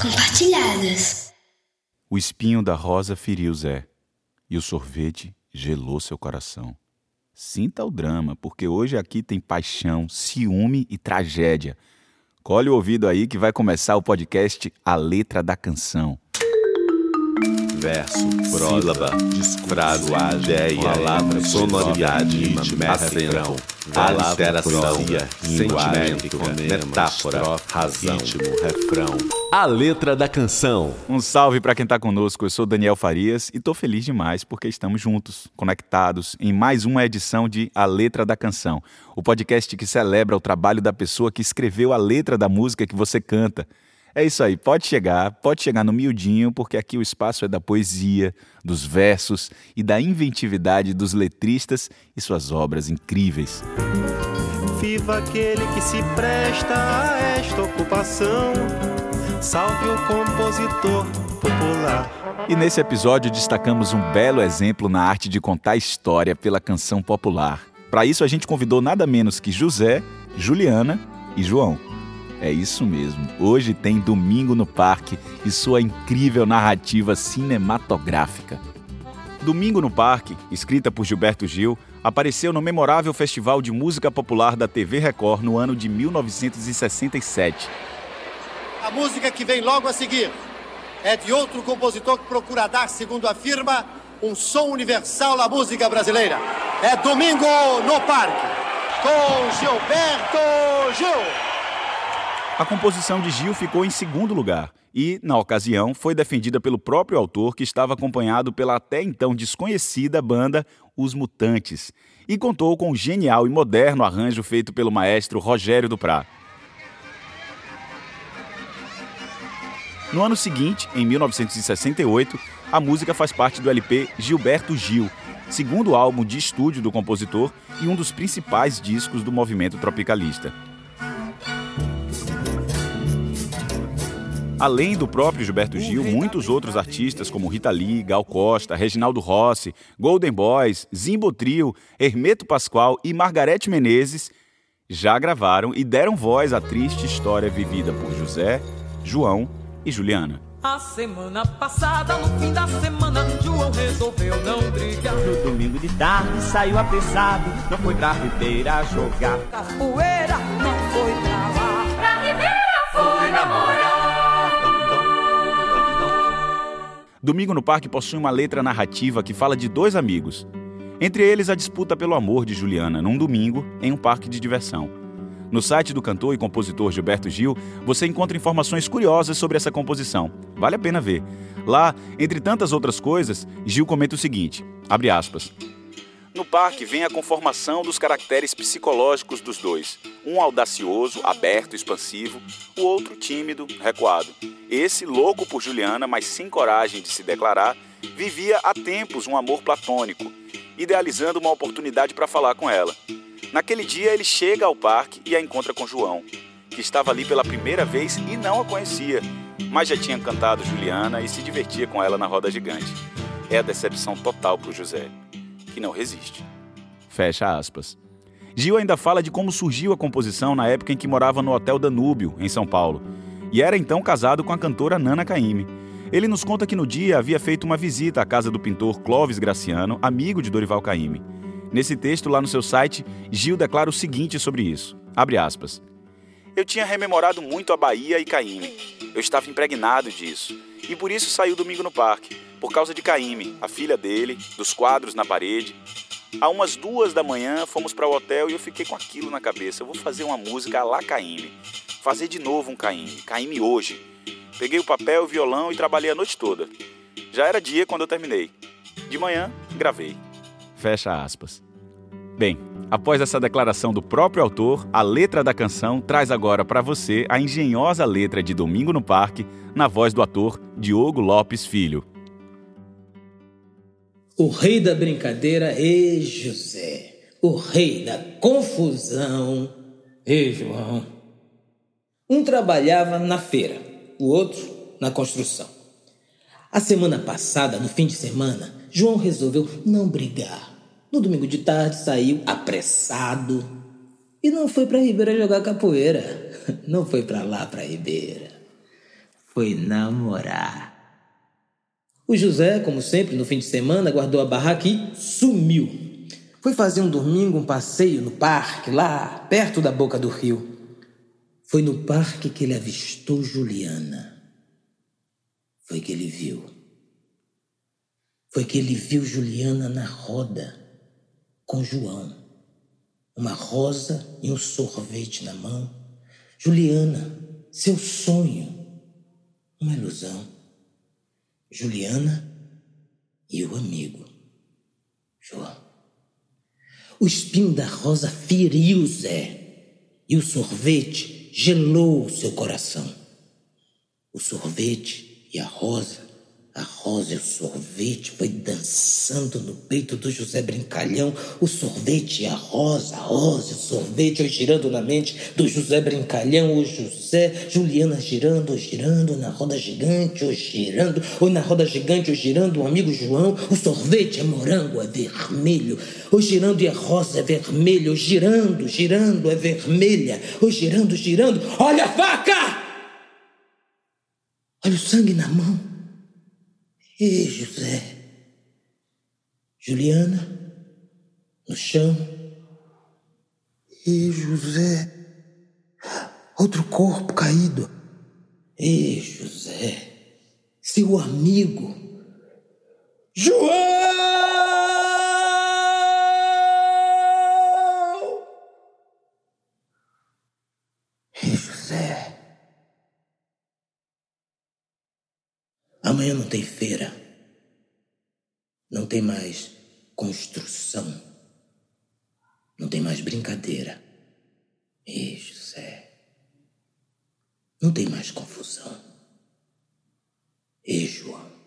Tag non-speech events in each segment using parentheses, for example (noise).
Compartilhadas. O espinho da rosa feriu Zé, e o sorvete gelou seu coração. Sinta o drama, porque hoje aqui tem paixão, ciúme e tragédia. Colhe o ouvido aí que vai começar o podcast A Letra da Canção verso, sílaba, frase, ideia, palavra, sonoridade, acento, aliteração, sentimento, metáfora, razão, ritmo, refrão. A letra da canção. Um salve para quem está conosco. Eu sou Daniel Farias e estou feliz demais porque estamos juntos, conectados em mais uma edição de A Letra da Canção, o podcast que celebra o trabalho da pessoa que escreveu a letra da música que você canta. É isso aí, pode chegar, pode chegar no miudinho, porque aqui o espaço é da poesia, dos versos e da inventividade dos letristas e suas obras incríveis. Viva aquele que se presta a esta ocupação, salve o compositor popular. E nesse episódio destacamos um belo exemplo na arte de contar história pela canção popular. Para isso a gente convidou nada menos que José, Juliana e João. É isso mesmo. Hoje tem Domingo no Parque e sua incrível narrativa cinematográfica. Domingo no Parque, escrita por Gilberto Gil, apareceu no memorável Festival de Música Popular da TV Record no ano de 1967. A música que vem logo a seguir é de outro compositor que procura dar, segundo afirma, um som universal à música brasileira. É Domingo no Parque, com Gilberto Gil. A composição de Gil ficou em segundo lugar e, na ocasião, foi defendida pelo próprio autor, que estava acompanhado pela até então desconhecida banda Os Mutantes, e contou com o genial e moderno arranjo feito pelo maestro Rogério Duprá. No ano seguinte, em 1968, a música faz parte do LP Gilberto Gil, segundo álbum de estúdio do compositor e um dos principais discos do movimento tropicalista. Além do próprio Gilberto Gil, muitos outros artistas como Rita Lee, Gal Costa, Reginaldo Rossi, Golden Boys, Zimbo Trio, Hermeto Pascoal e Margarete Menezes já gravaram e deram voz à triste história vivida por José, João e Juliana. A semana passada, no fim da semana, João resolveu não brigar. No domingo de tarde saiu apressado, não foi pra Ribeira jogar. Capoeira Domingo no Parque possui uma letra narrativa que fala de dois amigos. Entre eles, a disputa pelo amor de Juliana, num domingo, em um parque de diversão. No site do cantor e compositor Gilberto Gil, você encontra informações curiosas sobre essa composição. Vale a pena ver. Lá, entre tantas outras coisas, Gil comenta o seguinte: abre aspas. No parque vem a conformação dos caracteres psicológicos dos dois. Um audacioso, aberto, expansivo, o outro tímido, recuado. Esse, louco por Juliana, mas sem coragem de se declarar, vivia há tempos um amor platônico, idealizando uma oportunidade para falar com ela. Naquele dia ele chega ao parque e a encontra com João, que estava ali pela primeira vez e não a conhecia, mas já tinha cantado Juliana e se divertia com ela na roda gigante. É a decepção total para o José que não resiste. Fecha aspas. Gil ainda fala de como surgiu a composição na época em que morava no Hotel Danúbio, em São Paulo, e era então casado com a cantora Nana Caymmi. Ele nos conta que no dia havia feito uma visita à casa do pintor Clóvis Graciano, amigo de Dorival Caymmi. Nesse texto lá no seu site, Gil declara o seguinte sobre isso. Abre aspas. Eu tinha rememorado muito a Bahia e Caymmi. Eu estava impregnado disso. E por isso saiu domingo no parque por causa de Caíme, a filha dele, dos quadros na parede. A umas duas da manhã fomos para o hotel e eu fiquei com aquilo na cabeça. Eu vou fazer uma música lá Caíme. Fazer de novo um Caíme. Caíme hoje. Peguei o papel, o violão e trabalhei a noite toda. Já era dia quando eu terminei. De manhã, gravei. Fecha aspas. Bem, após essa declaração do próprio autor, a letra da canção traz agora para você a engenhosa letra de Domingo no Parque, na voz do ator Diogo Lopes Filho. O rei da brincadeira é José. O rei da confusão é João. Um trabalhava na feira, o outro na construção. A semana passada, no fim de semana, João resolveu não brigar. No domingo de tarde saiu apressado e não foi para Ribeira jogar capoeira. (laughs) Não foi para lá para Ribeira. foi namorar. O José, como sempre, no fim de semana, guardou a barraca e sumiu. Foi fazer um domingo um passeio no parque, lá perto da boca do rio. Foi no parque que ele avistou Juliana. Foi que ele viu. Foi que ele viu Juliana na roda com João. Uma rosa e um sorvete na mão. Juliana, seu sonho, uma ilusão. Juliana e o amigo, João. O espinho da rosa feriu Zé e o sorvete gelou seu coração. O sorvete e a rosa a rosa e o sorvete foi dançando no peito do José Brincalhão. O sorvete e a rosa, a rosa e o sorvete, girando na mente do José Brincalhão. O José, Juliana girando, girando na roda gigante, ou girando, ou na roda gigante, ou girando o amigo João. O sorvete é morango, é vermelho. O girando e a rosa é vermelho. O girando, girando é vermelha. O girando, girando. Olha a faca! Olha o sangue na mão. E José, Juliana, no chão. E José, outro corpo caído. E José, seu amigo, João! E José. Amanhã não tem feira. Não tem mais construção. Não tem mais brincadeira. E José. Não tem mais confusão. E João.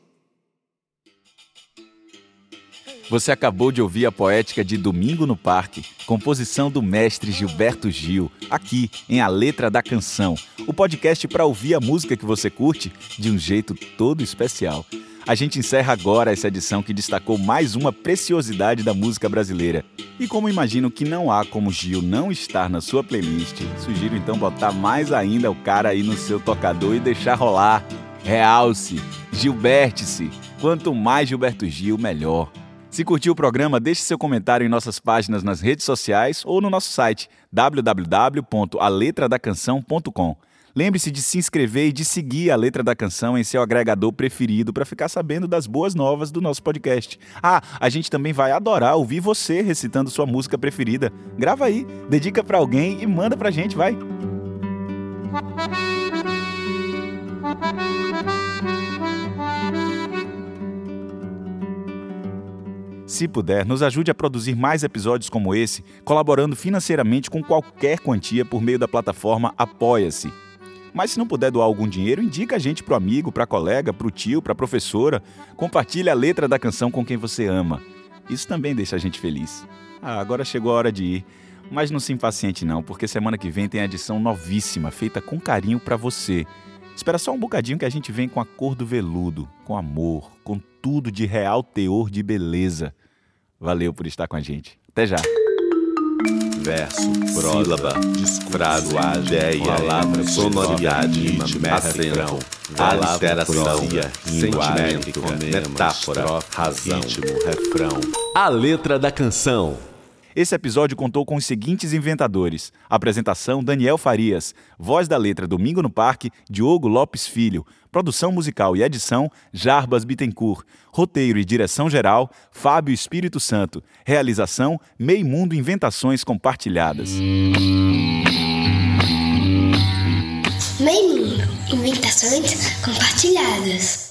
Você acabou de ouvir a poética de Domingo no Parque, composição do mestre Gilberto Gil, aqui em A Letra da Canção, o podcast para ouvir a música que você curte de um jeito todo especial. A gente encerra agora essa edição que destacou mais uma preciosidade da música brasileira. E como imagino que não há como Gil não estar na sua playlist, sugiro então botar mais ainda o cara aí no seu tocador e deixar rolar. Realce, Gilberte-se. Quanto mais Gilberto Gil, melhor. Se curtiu o programa, deixe seu comentário em nossas páginas nas redes sociais ou no nosso site www.aletradacanção.com. Lembre-se de se inscrever e de seguir a Letra da Canção em seu agregador preferido para ficar sabendo das boas novas do nosso podcast. Ah, a gente também vai adorar ouvir você recitando sua música preferida. Grava aí, dedica para alguém e manda pra gente, vai. Se puder, nos ajude a produzir mais episódios como esse, colaborando financeiramente com qualquer quantia por meio da plataforma Apoia-se. Mas se não puder doar algum dinheiro, indica a gente pro amigo, pra colega, pro tio, pra professora. Compartilhe a letra da canção com quem você ama. Isso também deixa a gente feliz. Ah, agora chegou a hora de ir. Mas não se impaciente não, porque semana que vem tem a edição novíssima, feita com carinho para você. Espera só um bocadinho que a gente vem com a cor do veludo, com amor, com tudo de real teor de beleza. Valeu por estar com a gente. Até já. Verso, sílaba, frase, ideia, palavra, sonoridade, acento, aliteração, sentimento, metáfora, razão, ritmo, refrão. A letra da canção. Esse episódio contou com os seguintes inventadores: apresentação Daniel Farias, voz da letra Domingo no Parque, Diogo Lopes Filho, produção musical e edição Jarbas Bittencourt, roteiro e direção geral Fábio Espírito Santo, realização Meio Mundo Inventações Compartilhadas. Meio Mundo Inventações Compartilhadas.